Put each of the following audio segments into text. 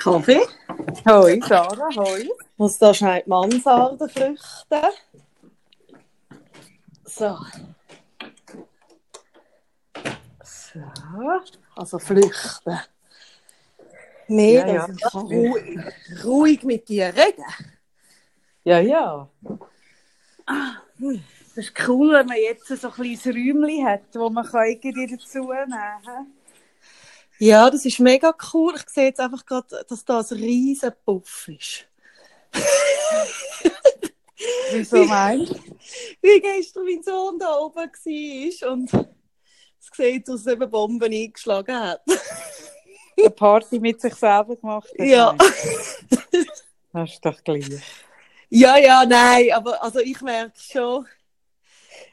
Kaffee. Hoi, Sarah, hoi. Muss da schnell die Mansarde flüchten. So. So. Also flüchten. Mehr, Ja, ja. ich kann ruhig, ruhig mit dir reden Ja, ja. Das ist cool, wenn man jetzt so ein kleines Räumchen hat, wo man irgendwie dazu nehmen kann. Ja, das ist mega cool. Ich sehe jetzt einfach gerade, dass da ein riesen Puff ist. Wieso meinst du? Wie gestern mein Sohn da oben war und es sieht aus, als ob eine Bombe eingeschlagen hat. Eine Party mit sich selber gemacht. hat, Ja. du? Das ist doch gleich. Ja, ja, nein, aber also ich merke schon.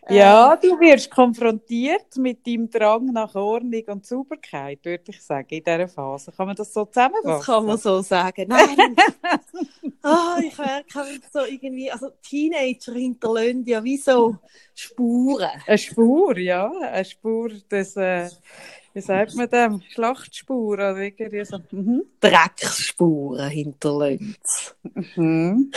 Ja, du wirst konfrontiert mit deinem Drang nach Ordnung und Sauberkeit, würde ich sagen, in dieser Phase. Kann man das so zusammenfassen? Das kann man so sagen. Nein. ah, ich merke so irgendwie, also Teenager hinterlassen ja wie so Spuren. Eine Spur, ja. Eine Spur des, äh, wie sagt man dem? Schlachtspur oder irgendwie so. Mhm. Drecksspuren hinterlassen. Mhm.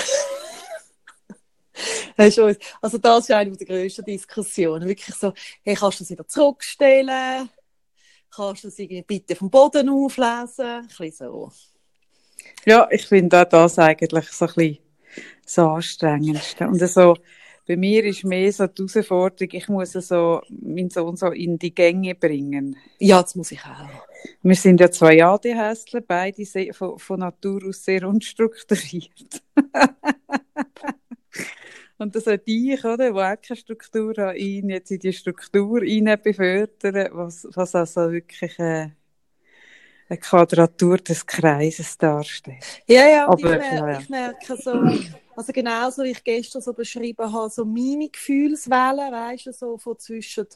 Also das ist eine der grössten Diskussionen. Wirklich so, hey, kannst du das wieder zurückstellen? Kannst du das irgendwie bitte vom Boden auflesen? Ein bisschen so. Ja, ich finde auch das eigentlich so ein bisschen das Anstrengendste. Und so, bei mir ist mehr so die Herausforderung, ich muss so meinen Sohn so in die Gänge bringen. Ja, das muss ich auch. Wir sind ja zwei ADHSler, beide sehr, von, von Natur aus sehr unstrukturiert. Und das sollte ich, oder, wo auch keine Struktur hat, ihn jetzt in die Struktur befördern, was, was also wirklich äh, eine Quadratur des Kreises darstellt. Ja, ja, Aber, ich, mer ja, ja. ich merke so, also genauso wie ich gestern so beschrieben habe, so meine Gefühlswellen, weißt du, so von zwischen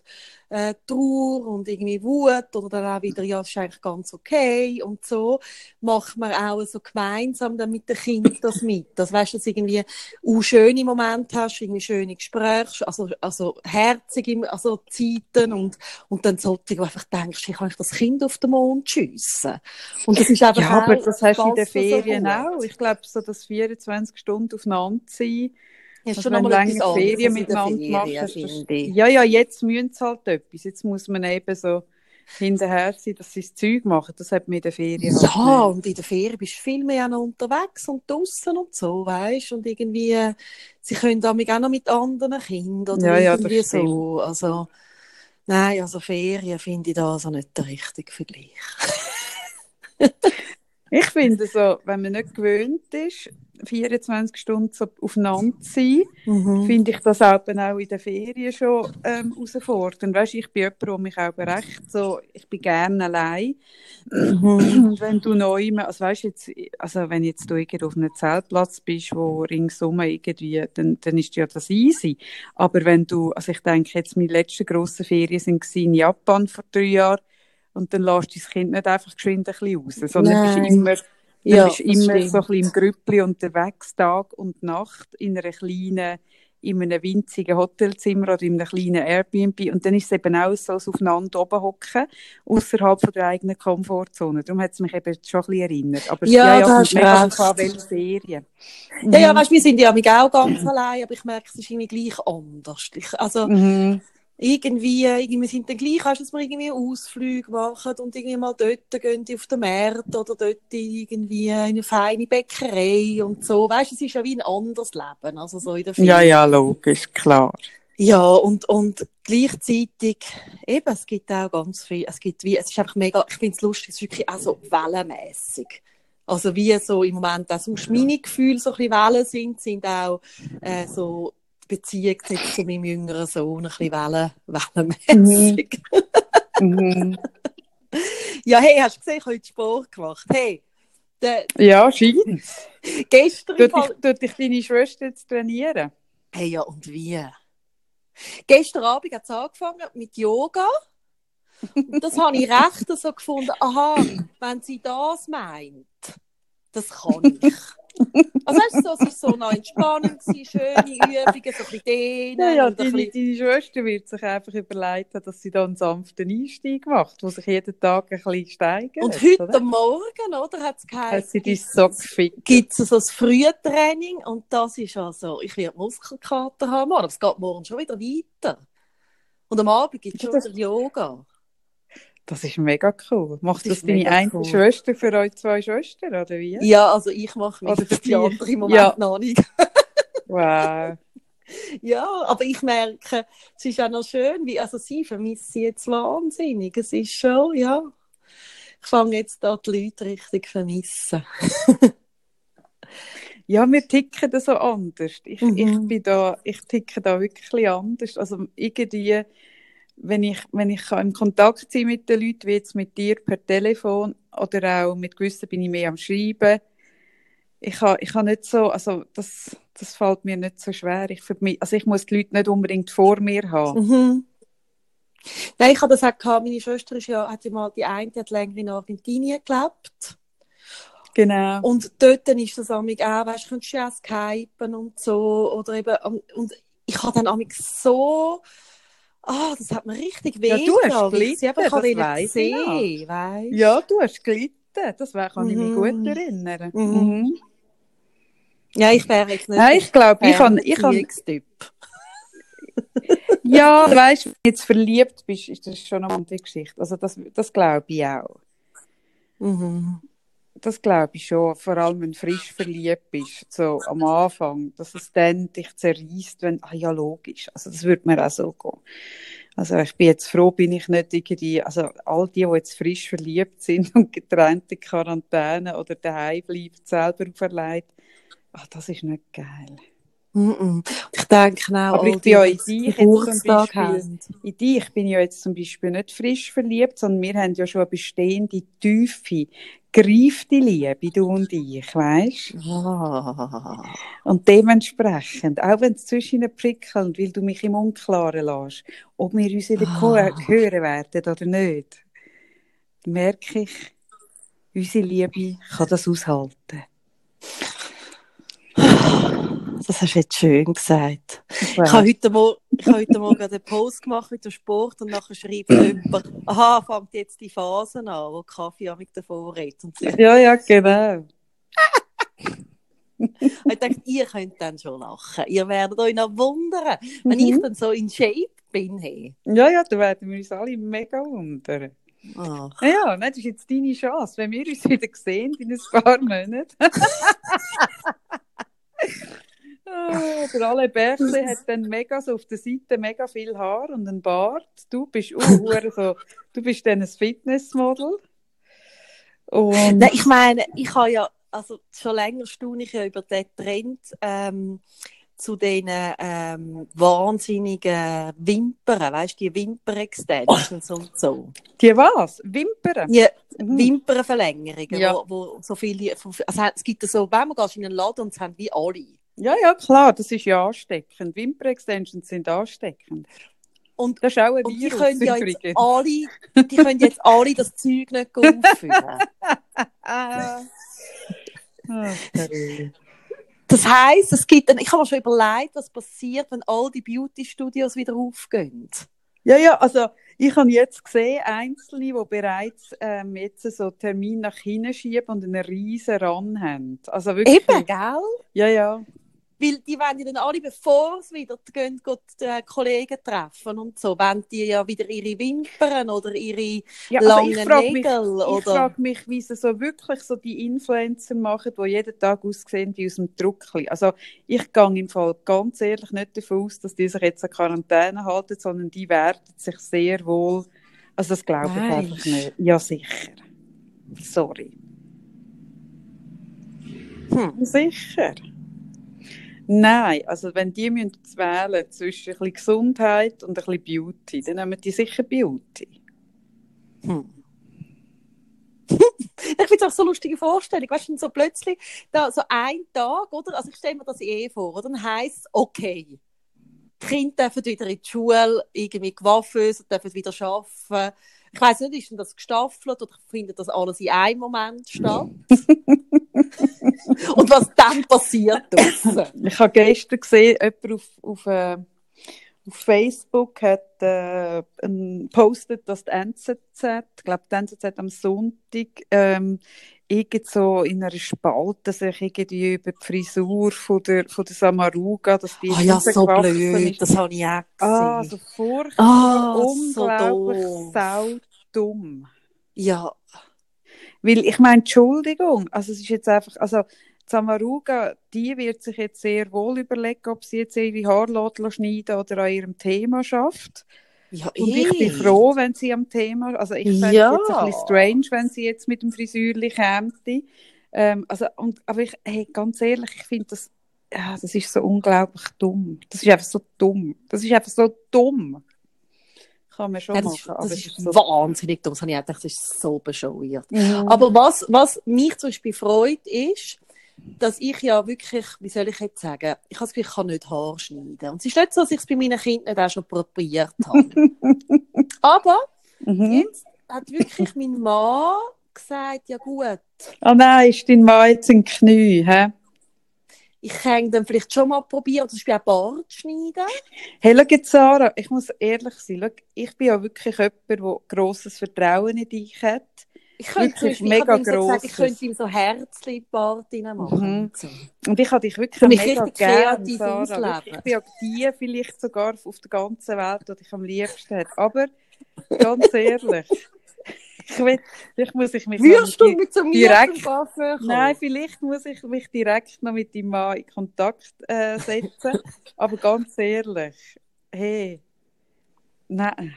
äh, Trauer und irgendwie Wut oder dann auch wieder, ja, es ist eigentlich ganz okay und so, macht man auch so gemeinsam dann mit den Kindern das mit. Das weißt du, dass du irgendwie auch schöne Momente hast, irgendwie schöne Gespräche, also, also herzige also Zeiten und, und dann sollte du einfach denkst, ich kann ich das Kind auf den Mond schiessen. Und das ist einfach Ja, aber das hast du in den so Ferien gut. auch. Ich glaube, so das 24 Stunden aufeinander sein. Ja, Also schon wenn du lange Ferien als in den miteinander ich. Ja, ja, jetzt müssen sie halt etwas. Jetzt muss man eben so hinterher sein, dass sie das Zeug machen. Das hat man in den Ferien Ja, halt und in der Ferien bist du viel mehr noch unterwegs und draußen und so, weißt Und irgendwie, sie können damit auch noch mit anderen Kindern oder Ja, ja, das irgendwie so. Also, nein, also Ferien finde ich da also nicht der richtige Vergleich. Ich finde so, wenn man nicht gewöhnt ist, 24 Stunden so aufeinander zu sein, Mhm. finde ich das eben auch in den Ferien schon ähm, herausfordernd. Weißt, ich bin jemand, der mich auch recht so, ich bin gerne allein. Mhm. Und wenn du neu, also weißt jetzt, also wenn jetzt du irgendwie auf einem Zeltplatz bist, wo ringsum irgendwie, dann, dann ist ja das easy. Aber wenn du, also ich denke jetzt, meine letzten grossen Ferien sind in Japan vor drei Jahren, und dann lässt du das Kind nicht einfach geschwind ein bisschen raus, sondern Nein. bist immer, dann Ja, bist immer so ein stimmt. bisschen im Grüppli unterwegs, Tag und Nacht, in einer kleinen, in einem winzigen Hotelzimmer oder in einem kleinen Airbnb. Und dann ist es eben auch so, das aufeinander oben hocken, außerhalb von der eigenen Komfortzone. Darum hat es mich eben schon ein bisschen erinnert. Aber Ja, recht. drauf an, welche Ferien. Ja, ja, weißt, wir sind ja auch ganz allein, aber ich merke, es ist irgendwie gleich anders. Ich, also, Mhm. Irgendwie, irgendwie wir sind dann gleich, dass wir irgendwie Ausflüge machen und irgendwie mal dort gehen auf den Markt oder dort irgendwie in eine feine Bäckerei und so. Weißt, es ist ja wie ein anderes Leben, also so in der Ja, ja, logisch, klar. Ja, und, und gleichzeitig, eben, es gibt auch ganz viel, es gibt wie, es ist einfach mega, ich finde es lustig, es ist wirklich auch so wellenmässig. Also wie so im Moment auch sonst meine Gefühle so ein bisschen Wellen sind, sind auch äh, so Beziehung jetzt zu meinem jüngeren Sohn ein bisschen Wellen, wellenmässig. Mhm. Ja, hey, hast du gesehen, ich habe heute Sport gemacht. Hey, der, Ja, scheint. gestern Tut dich, tut dich deine Schwester jetzt trainieren? Hey, ja, und wie? Gestern Abend hat es angefangen mit Yoga. Und das habe ich recht so gefunden. Aha, wenn sie das meint, das kann ich. Also weißt du, so, es war so noch entspannend, gewesen, schöne Übungen, so ein bisschen dehnen. Ja, deine, bisschen... deine Schwester wird sich einfach überlegt haben, dass sie da einen sanften Einstieg macht, der sich jeden Tag ein bisschen steigert. Und heute oder? Morgen, oder, hat es geheißen, gibt es so ein Frühtraining und das ist also, ich werde Muskelkater haben, aber es geht morgen schon wieder weiter. Und am Abend gibt es schon das- Yoga. Das ist mega cool. Macht Das das, deine eine cool. Schwester für euch zwei Schwestern, oder wie? Ja, also ich mache mich Oder für die andere im Moment ja. noch nicht. Wow. Ja, aber ich merke, es ist auch noch schön, wie, also sie vermisst sie jetzt wahnsinnig. Es ist schon, ja, ich fange jetzt da die Leute richtig vermissen. Ja, wir ticken da so anders. Ich, Mhm. ich bin da, ich ticke da wirklich anders. Also irgendwie, wenn ich, wenn ich im Kontakt sein mit den Leuten, wie jetzt mit dir per Telefon oder auch mit gewissen bin ich mehr am Schreiben. Ich habe, ich habe nicht so, also das, das fällt mir nicht so schwer. Ich, vermi- also ich muss die Leute nicht unbedingt vor mir haben. Mhm. Nein, ich habe das auch gehabt. Meine Schwester ist ja, hat ja mal die eine, die hat länger in Argentinien gelebt. Genau. Und dort ist das auch, weißt du, könntest du ja auch skypen und so. Oder eben, und ich habe dann amig so, ah, das hat mir richtig weh Ja, du hast gelitten, das weiss ich sehen, du? Ja, du hast gelitten. Das kann ich mich Mhm. gut erinnern. Mhm. Mhm. Ja, ich wäre nicht Nein, ich glaube, ich habe, ich habe, Beziehungstyp. Ja, weißt, wenn du jetzt verliebt bist, ist das schon eine andere Geschichte. Also das, das glaube ich auch. Mhm. Das glaube ich schon. Vor allem, wenn du frisch verliebt bist, so am Anfang, dass es dann dich zerreißt, wenn, ah ja, logisch. Also das würde mir auch so gehen. Also ich bin jetzt froh, bin ich nicht irgendwie, also all die, die jetzt frisch verliebt sind und getrennt in Quarantäne oder daheim bleiben, selber auferlegt, ach, das ist nicht geil. Ich denke auch, Aber ich bin ja in dich jetzt zum Beispiel-. In dich bin ich ja jetzt zum Beispiel nicht frisch verliebt, sondern wir haben ja schon eine bestehende, tiefe, greifte Liebe, du und ich, weißt? Ah. Und dementsprechend, auch wenn es zwischen prickelt, weil du mich im Unklaren lässt, ob wir uns wieder Ah. hören werden oder nicht, merke ich, unsere Liebe kann das aushalten. Das hast du jetzt schön gesagt. Ich habe heute Morgen, ich habe heute Morgen einen Post gemacht mit dem Sport und nachher schreibt jemand, aha, fängt jetzt die Phasen an, wo Kaffee auch mit davor redet. Und so. ja, ja, genau. Ich dachte, ihr könnt dann schon lachen. Ihr werdet euch noch wundern, wenn Mhm. ich dann so in Shape bin. Hey. Ja, ja, da werden wir uns alle mega wundern. Ach. Ja, das ist jetzt deine Chance. Wenn wir uns wieder sehen in ein paar Monaten. Ah, Der alle Berse hat dann mega so auf der Seite mega viel Haar und einen Bart. Du bist uh, hure so, du bist dann ein Fitnessmodel. Und Nein, ich meine, ich habe ja, also schon länger staune ich ja über den Trend ähm, zu den ähm, wahnsinnigen Wimpern, weißt du, die Wimper-Extensions und so. die was? Wimpern? Die Mhm. Wimpernverlängerungen, Ja. wo, wo so viele, also es gibt so, wenn man gehst in einen Laden und es haben wie alle. Ja, ja, klar, das ist ja ansteckend. Wimper-Extensions sind ansteckend. Und, Das ist auch ein und die Virus können ja jetzt übrigens. alle, die können jetzt alle das Zeug nicht aufführen. Das heisst, es gibt ich habe mir schon überlegt, was passiert, wenn all die Beauty-Studios wieder aufgehen. Ja, ja, also ich habe jetzt gesehen, Einzelne, die bereits ähm, jetzt so Termin nach hinten schieben und einen riesen Run haben. Also wirklich. Eben, gell? Ja, ja. Weil die wollen ja dann alle, bevor sie wieder gehen, die äh, Kollegen treffen und so, wollen die ja wieder ihre Wimpern oder ihre ja langen ich frage mich, Nägel ich oder... frage mich, wie sie so wirklich so die Influencer machen, die jeden Tag aussehen wie aus dem Druckli. Also ich gehe im Fall ganz ehrlich nicht davon aus, dass die sich jetzt an Quarantäne halten, sondern die werden sich sehr wohl, also das glaube ich Weisst. einfach nicht. Ja, sicher. Sorry. Hm. Sicher. Nein, also wenn die müssen zwischen ein bisschen Gesundheit und ein bisschen Beauty, dann nehmen die sicher Beauty. Hm. ich finde es auch so eine lustige Vorstellung. Weißt du, so plötzlich, da, so ein Tag, oder? Also ich stelle mir das eh vor, oder? Dann heisst okay, die Kinder dürfen wieder in die Schule, irgendwie gewaffnet, dürfen wieder arbeiten. Ich weiss nicht, ist denn das gestaffelt oder findet das alles in einem Moment statt? Und was dann passiert draussen. Ich habe gestern gesehen, jemand auf, auf, äh, auf Facebook hat äh, postet, dass die NZZ, ich glaube, die NZZ am Sonntag, ähm, irgend so in einer Spalte sich irgendwie über die Frisur von der, von der Samaruga, dass die Ah ja, so blöd, ist. das habe ich auch gesehen. Ah, so furchtbar, so unglaublich doof. sau dumm. Ja, Weil ich meine, Entschuldigung, also es ist jetzt einfach, also Samaruga, die wird sich jetzt sehr wohl überlegen, ob sie jetzt ihre Haare schneiden oder an ihrem Thema schafft. ja, Und ich bin froh, wenn sie am Thema, also ich fände Ja. es jetzt ein bisschen strange, wenn sie jetzt mit dem Frisürli käme. Ähm, also, und, aber ich, hey, ganz ehrlich, ich finde das, ja, das ist so unglaublich dumm. Das ist einfach so dumm. Das ist einfach so dumm. Kann man schon Ja, das machen, ist, das ist ist so wahnsinnig dumm. Das habe ich auch gedacht, das ist so bescheuert. Mhm. Aber was, was mich zum Beispiel freut, ist, dass ich ja wirklich, wie soll ich jetzt sagen, ich habe das Gefühl, ich kann nicht Haar schneiden. Und es ist nicht so, dass ich es bei meinen Kindern nicht auch schon probiert habe. Aber Mhm. jetzt hat wirklich mein Mann gesagt, ja gut, Oh nein, ist dein Mann jetzt in den Knie, hä? ich kann dann vielleicht schon mal probieren, zum Beispiel auch Bart schneiden. Hey, schau jetzt, Sarah, ich muss ehrlich sein, schau, ich bin ja wirklich jemand, der grosses Vertrauen in dich hat. Ich könnte Wirklich ich mega habe ihm so gesagt, ich könnte ihm so Bart reinmachen. Mhm. So. Und ich habe dich wirklich Für mich mega gern, kreativ Sarah. Ich bin auch die vielleicht sogar auf der ganzen Welt, die dich am liebsten hat. Aber, ganz ehrlich, ich will, vielleicht muss ich mich Würdest du mit so direkt-? Nein, vielleicht muss ich mich direkt noch mit deinem Mann in Kontakt äh, setzen. Aber ganz ehrlich, hey, nein,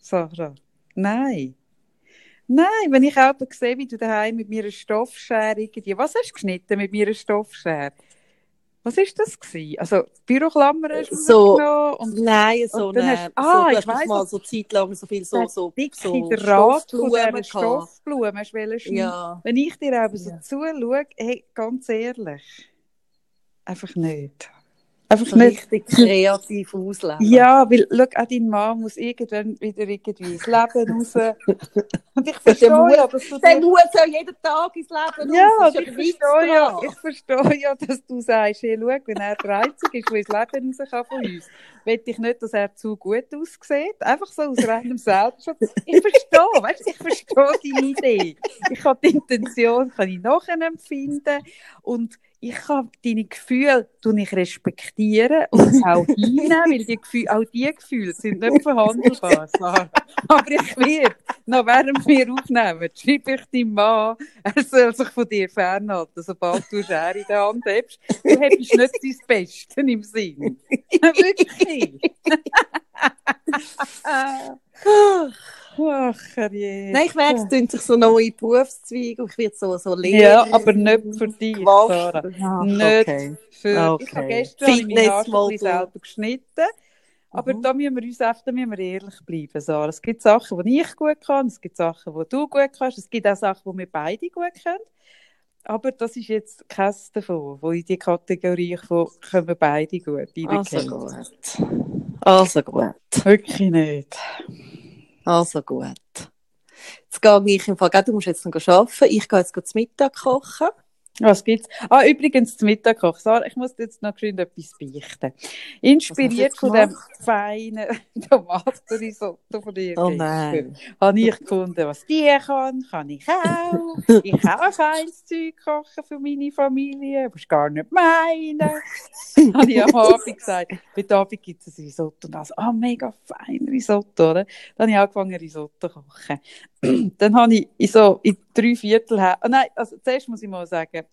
Sarah, nein. Nein, wenn ich auch sehe, wie du daheim mit mir eine Stoffschere irgendwie, was hast du geschnitten mit mir eine Stoffschere? Was ist das gewesen? Also, Büroklammern hast du So- und Nein, so Und dann eine, hast- so, ah, du ich weiss, mal so zeitlang so viel so, der so, dicke so Draht von gehabt. Stoffblume hast. Ja. Wenn ich dir aber so Ja. zuschaue, hey, ganz ehrlich, einfach nicht. Einfach So nicht. richtig kreativ ausleben. Ja, weil, schau, auch dein Mann muss irgendwann wieder irgendwie ins Leben raus. Und ich verstehe ja, dass du Der muss ja jeden Tag ins Leben Ja, raus. Das ich verstehe ja, ich verstehe ja, dass du sagst, hey, schau, wenn er der Einzige ist, der ins Leben raus kann von uns, will ich nicht, dass er zu gut aussieht. Einfach so aus reinem Selbstschutz. Ich verstehe, weißt du, ich verstehe deine Idee. Ich habe die Intention, kann ich nachempfinden und ich kann deine Gefühle tue ich respektieren und auch hinnehmen, weil die Gefühle, auch die Gefühle sind nicht verhandelbar. Aber ich werde, noch während wir aufnehmen, schreibe ich deinem Mann, er soll sich von dir fernhalten, sobald du Schere in der Hand hast. Du hättest nicht dein Bestes im Sinn. Wirklich. Ach, je. Nein, ich merke, es tun sich so neue Berufszweige und ich werde so, so Lehrer. Ja, aber nicht für dich, Sarah. Ah, Nicht okay. für, Ich habe Okay. gestern habe ich meine Haare schon ein bisschen Fitnessmodel. selber geschnitten. Aber Mhm. da müssen wir uns einfach, da müssen wir ehrlich bleiben, Sarah. Es gibt Sachen, die ich gut kann, es gibt Sachen, die du gut kannst, es gibt auch Sachen, die wir beide gut können. Aber das ist jetzt keines davon, wo in die Kategorie von können wir beide gut Also gut. Also gut. Wirklich nicht. Also gut. Jetzt gehe ich im Fall, du musst jetzt noch arbeiten. Ich gehe jetzt zum Mittag kochen. Was gibt's? Ah, übrigens, zum Mittagkoch. Sarah, ich muss jetzt noch schön etwas beichten. Inspiriert von dem feinen Tomatenrisotto von dir. Oh nein. habe ich gefunden, was die kann, kann ich auch. Ich kann auch feines Zeug kochen für meine Familie, das ist gar nicht meine. habe ich am Abend gesagt. Heute Abend gibt es ein Risotto. Und also, ah, mega fein Risotto, oder? Dann habe ich angefangen, Risotto zu kochen. Dann habe ich so in drei Viertel, ah, nein, also zuerst muss ich mal sagen,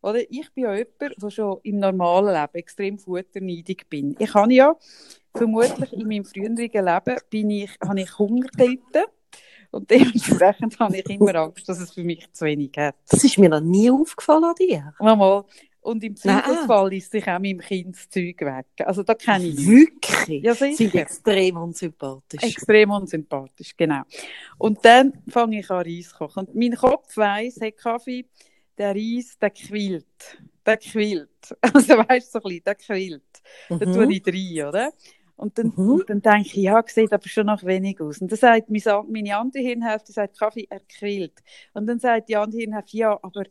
oder? Ich bin ja jemand, der schon im normalen Leben extrem futterneidig bin. Ich habe ja vermutlich in meinem früheren Leben bin ich, habe ich Hunger gelitten. Und dementsprechend habe ich immer Angst, dass es für mich zu wenig hat. Das ist mir noch nie aufgefallen an dir. Mal. Und im Nein. Zweifelsfall ist sich auch meinem Kind das Zeug weg. Also da kenne ich. Wirklich? Ja, Sind sicher. extrem unsympathisch. Extrem unsympathisch, genau. Und dann fange ich an Reis kochen. Und mein Kopf weiss, hey Kaffee, der Reis, der quillt. Der quillt. Also weißt du, so ein bisschen, der quillt. Da tue Mhm. ich rein, oder? Und dann, Mhm. und dann denke ich, ja, sieht aber schon noch wenig aus. Und dann sagt meine, meine andere Hirnhälfte, sagt, Kaffee, er quillt. Und dann sagt die andere Hirnhälfte, ja, aber,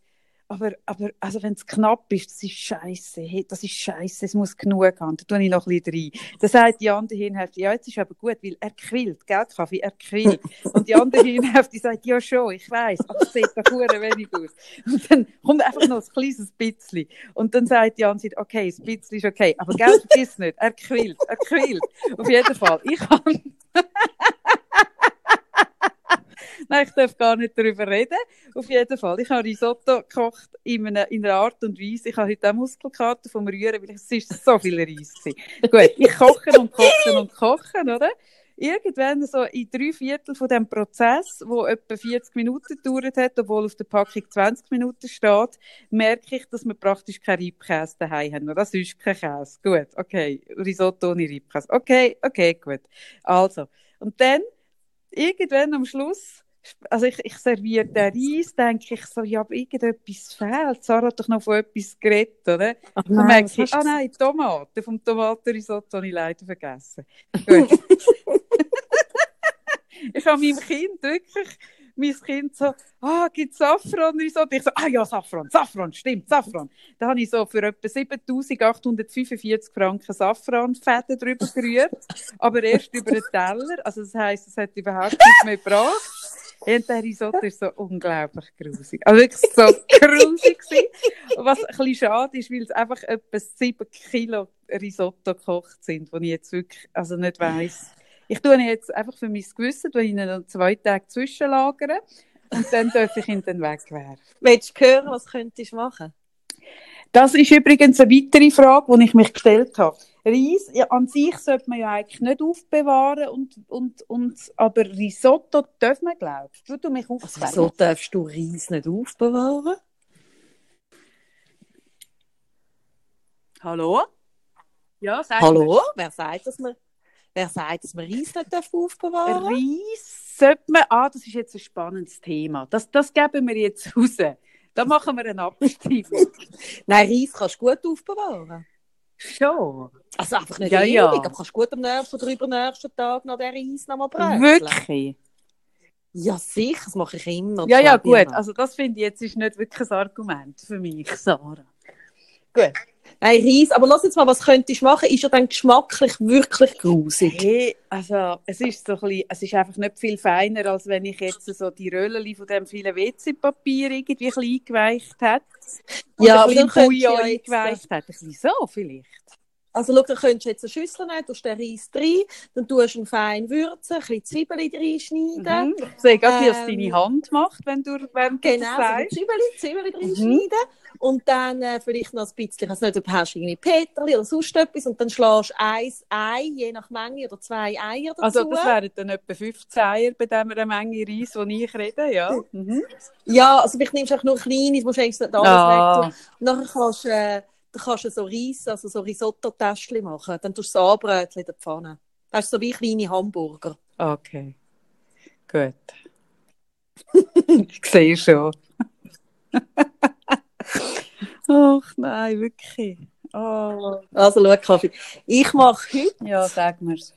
aber, aber also wenn es knapp ist, das ist scheiße, hey, das ist scheiße, es muss genug haben, da tue ich noch ein bisschen rein. Dann sagt die andere Hirnhälfte, ja, jetzt ist aber gut, weil er quillt, gell, Kaffee, er quillt. Und die andere Hirnhälfte sagt, ja schon, ich weiß, aber es sieht doch hure wenig aus. Und dann kommt einfach noch ein kleines bisschen. Und dann sagt die andere, okay, das bisschen ist okay, aber gell, vergiss nicht, er quillt, er quillt. Auf jeden Fall, ich habe Nein, ich darf gar nicht darüber reden. Auf jeden Fall. Ich habe Risotto gekocht in einer, in einer Art und Weise. Ich habe heute auch Muskelkater vom Rühren, weil es ist so viel Reis. Gut, ich koche und koche und koche, oder? Irgendwann so in drei Viertel von dem Prozess, wo etwa 40 Minuten gedauert hat, obwohl auf der Packung 20 Minuten steht, merke ich, dass wir praktisch keinen Reibkäse daheim haben. Das ist kein Käse. Gut, okay. Risotto ohne Reibkäse. Okay, okay, gut. Also. Und dann, irgendwann am Schluss, also ich, ich serviere den Reis, denke ich so, ja, aber irgendetwas fehlt. Sarah hat doch noch von etwas geredet, oder? Ach Dann nein, merke was ich, ah nein, Tomaten. Vom Tomatenrisotto habe ich leider vergessen. Gut. ich habe meinem Kind wirklich, mein Kind so, ah, gibt es Safranrisotto? Ich so, ah ja, Safran, Safran, stimmt, Safran. Da habe ich so für etwa 7845 Franken Safranfäden drüber gerührt, aber erst über den Teller. Also das heisst, es hat überhaupt nichts mehr gebracht. Und der Risotto ist so unglaublich grusig. Also wirklich so grusig gewesen. Was ein bisschen schade ist, weil es einfach etwa 7 Kilo Risotto gekocht sind, wo ich jetzt wirklich also nicht weiss. Ich tue ihn jetzt einfach für mein Gewissen, tue ihn dann zwei Tage zwischenlagern und dann darf ich ihn dann wegwerfen. Willst du hören, was könntest du machen? Das ist übrigens eine weitere Frage, die ich mich gestellt habe. Reis ja, an sich sollte man ja eigentlich nicht aufbewahren, und, und, und, aber Risotto darf man, glaubst du? Du mich Also, aufzählen. wieso darfst du Reis nicht aufbewahren? Hallo? Ja, sag Hallo? Wer sagt, dass man, wer sagt, dass man Reis nicht darf aufbewahren darf? Reis sollte man, ah, das ist jetzt ein spannendes Thema. Das, das geben wir jetzt raus. Da machen wir eine Abstimmung. Nein, Reis kannst du gut aufbewahren. Schon. Also einfach nicht Ja, ewig, ja. aber kannst gut am nächsten oder übernächsten Tag Reis noch mal bröseln. Wirklich? Ja, sicher, das mache ich immer. Ja, ja, gut. Also das finde ich jetzt ist nicht wirklich ein Argument für mich, Sarah. Gut. Nein, Reis, aber lass jetzt mal, was könntest du machen? Ist ja dann geschmacklich wirklich grusig. Hey, also es ist so ein bisschen, es ist einfach nicht viel feiner, als wenn ich jetzt so die Röllchen von dem vielen WC-Papier irgendwie ein bisschen eingeweicht hätte. Ja, ein dann bisschen du Bouillon eingeweicht hätte. Wieso vielleicht? Also, schau, dann könntest du jetzt eine Schüssel nehmen, tust den Reis rein, dann tust du ihn fein würzen, ein bisschen Zwiebeln reinschneiden. Mhm. Ich sehe gerade, wie es Ähm, deine Hand macht, wenn du, wenn du Genau, das so sagst. Zwiebeln, Zwiebeln reinschneiden. Und dann äh, vielleicht noch ein bisschen, ich weiß nicht, ob du hast irgendwie Peterli oder sonst etwas. Und dann schlägst du ein Ei, je nach Menge, oder zwei Eier dazu. Also das wären dann etwa 15 Eier bei dieser Menge Reis, von ich rede, ja. Mhm. Ja, also vielleicht nimmst du auch nur kleine, du musst eigentlich nicht alles Ah. weg tun. Nachher kannst du, äh, dann kannst du so Reis, also so Risotto-Täschchen machen. Dann tust du es anbröteln in der Pfanne. Das ist so wie kleine Hamburger. Okay. Gut. ich sehe schon. Ach nein, wirklich. Oh. Also, schau, Kaffee. Ich mache heute, Ja, sag mir's.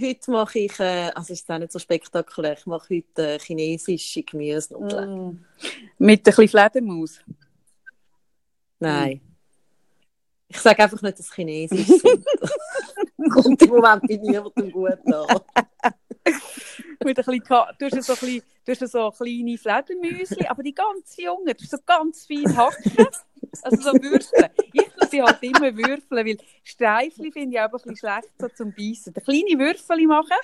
heute mache ich, äh, also ist auch nicht so spektakulär, ich mache heute äh, chinesische Gemüsenudeln. Mm. Mit ein bisschen Fledermaus. Nein. Ich sage einfach nicht, dass es chinesisch sind. Kommt im Moment bei niemandem gut an. Mit ein bisschen, du hast so, ein bisschen, so kleine Fledermäuschen, aber die ganz jungen, du so ganz fein hacken. Also so Würfeln. Ich tue sie halt immer würfeln, weil Streifli finde ich auch ein bisschen schlecht so zum Beißen. Kleine Würfel machen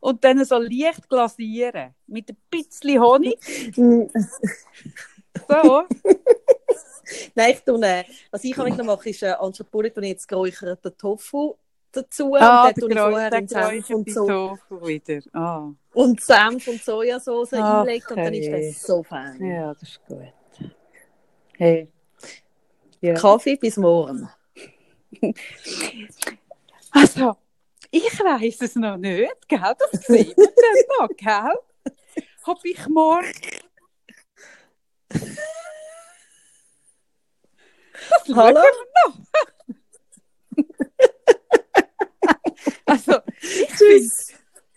und dann so leicht glasieren. Mit ein bisschen Honig. So. Nein, ich tue, äh, was ich noch mache, ist äh, anstatt Bulli tue ich jetzt geräucherten Tofu dazu. Ah, und dann tue ich vorher in Senf und, so, Tofu wieder. Ah. und Senf und Sojasauce Ach, einlegen und dann ist das so fein. Ja, das ist gut. Hey. Ja. Kaffee bis morgen. Also, ich weiß es noch nicht, gell? Das sehen wir dann noch, gell? Hab ich morgen. Hallo? also, finde,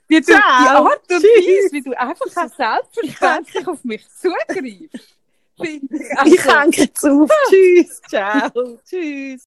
wie du, die. Art und Tschüss. Weise, wie du einfach auch selbstverständlich auf mich zugreifst, Ich hänge jetzt auf. Tschüss. Ciao. Tschüss.